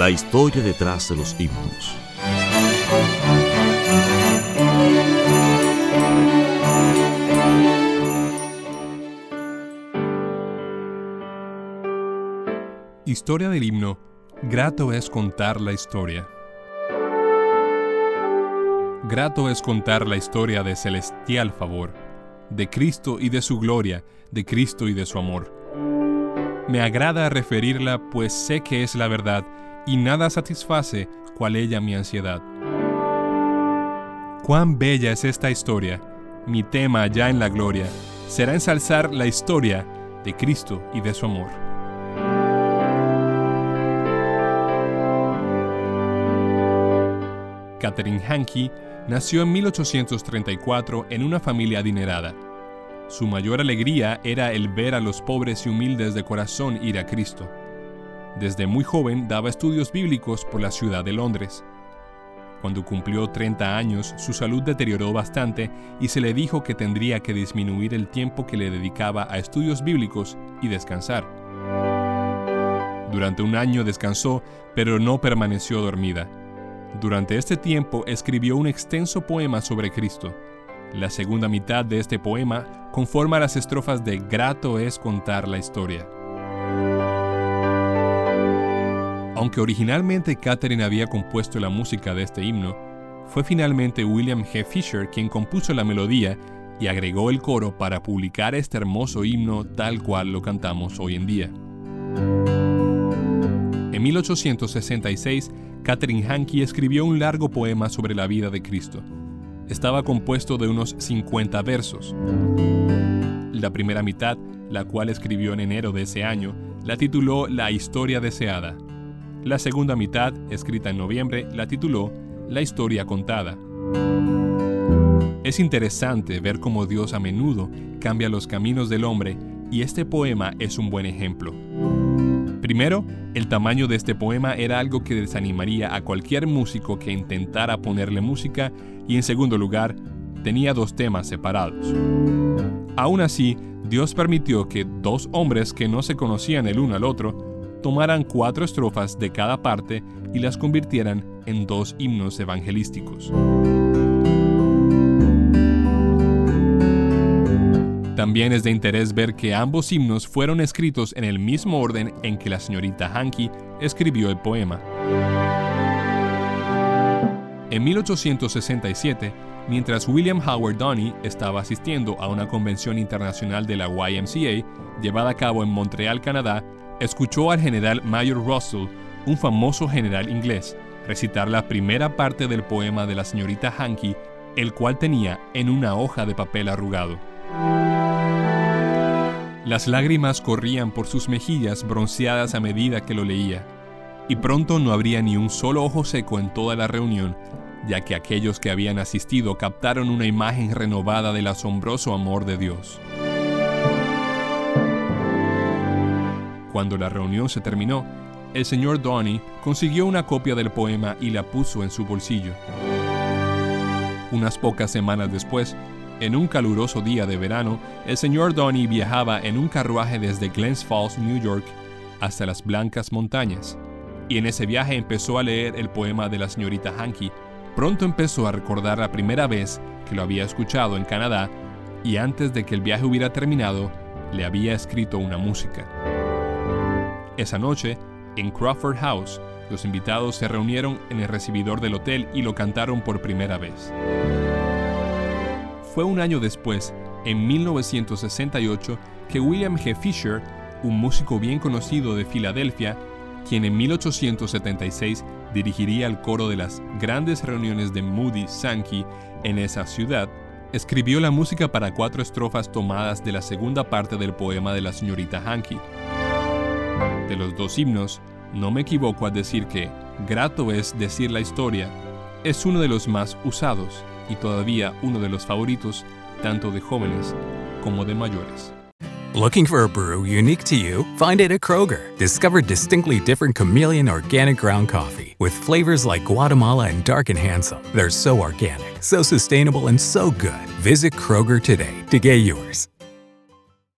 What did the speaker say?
La historia detrás de los himnos. Historia del himno. Grato es contar la historia. Grato es contar la historia de celestial favor, de Cristo y de su gloria, de Cristo y de su amor. Me agrada referirla pues sé que es la verdad y nada satisface cual ella mi ansiedad. Cuán bella es esta historia, mi tema ya en la gloria, será ensalzar la historia de Cristo y de su amor. Catherine Hankey nació en 1834 en una familia adinerada. Su mayor alegría era el ver a los pobres y humildes de corazón ir a Cristo. Desde muy joven daba estudios bíblicos por la ciudad de Londres. Cuando cumplió 30 años, su salud deterioró bastante y se le dijo que tendría que disminuir el tiempo que le dedicaba a estudios bíblicos y descansar. Durante un año descansó, pero no permaneció dormida. Durante este tiempo escribió un extenso poema sobre Cristo. La segunda mitad de este poema conforma las estrofas de Grato es contar la historia. Aunque originalmente Catherine había compuesto la música de este himno, fue finalmente William G. Fisher quien compuso la melodía y agregó el coro para publicar este hermoso himno tal cual lo cantamos hoy en día. En 1866, Catherine Hankey escribió un largo poema sobre la vida de Cristo. Estaba compuesto de unos 50 versos. La primera mitad, la cual escribió en enero de ese año, la tituló La historia deseada. La segunda mitad, escrita en noviembre, la tituló La historia contada. Es interesante ver cómo Dios a menudo cambia los caminos del hombre y este poema es un buen ejemplo. Primero, el tamaño de este poema era algo que desanimaría a cualquier músico que intentara ponerle música y en segundo lugar, tenía dos temas separados. Aún así, Dios permitió que dos hombres que no se conocían el uno al otro tomaran cuatro estrofas de cada parte y las convirtieran en dos himnos evangelísticos. También es de interés ver que ambos himnos fueron escritos en el mismo orden en que la señorita Hankey escribió el poema. En 1867, mientras William Howard Donny estaba asistiendo a una convención internacional de la YMCA llevada a cabo en Montreal, Canadá, escuchó al general Mayor Russell, un famoso general inglés, recitar la primera parte del poema de la señorita Hankey, el cual tenía en una hoja de papel arrugado. Las lágrimas corrían por sus mejillas bronceadas a medida que lo leía, y pronto no habría ni un solo ojo seco en toda la reunión, ya que aquellos que habían asistido captaron una imagen renovada del asombroso amor de Dios. Cuando la reunión se terminó, el señor Donny consiguió una copia del poema y la puso en su bolsillo. Unas pocas semanas después, en un caluroso día de verano, el señor Donny viajaba en un carruaje desde Glens Falls, New York, hasta las Blancas Montañas. Y en ese viaje empezó a leer el poema de la señorita Hankey. Pronto empezó a recordar la primera vez que lo había escuchado en Canadá y antes de que el viaje hubiera terminado, le había escrito una música. Esa noche, en Crawford House, Los invitados se reunieron en el recibidor del hotel y lo cantaron por primera vez. Fue un año después, en 1968, que William G. Fisher, un músico bien conocido de Filadelfia, quien en 1876 dirigiría el coro de las grandes reuniones de Moody Sankey en esa ciudad, escribió la música para cuatro estrofas tomadas de la segunda parte del poema de la señorita Hankey. De los dos himnos, no me equivoco al decir que Grato es decir la historia es uno de los más usados y todavía uno de los favoritos tanto de jóvenes como de mayores. Looking for a brew unique to you? Find it at Kroger. Discover distinctly different chameleon organic ground coffee with flavors like Guatemala and Dark and Handsome. They're so organic, so sustainable, and so good. Visit Kroger today to get yours.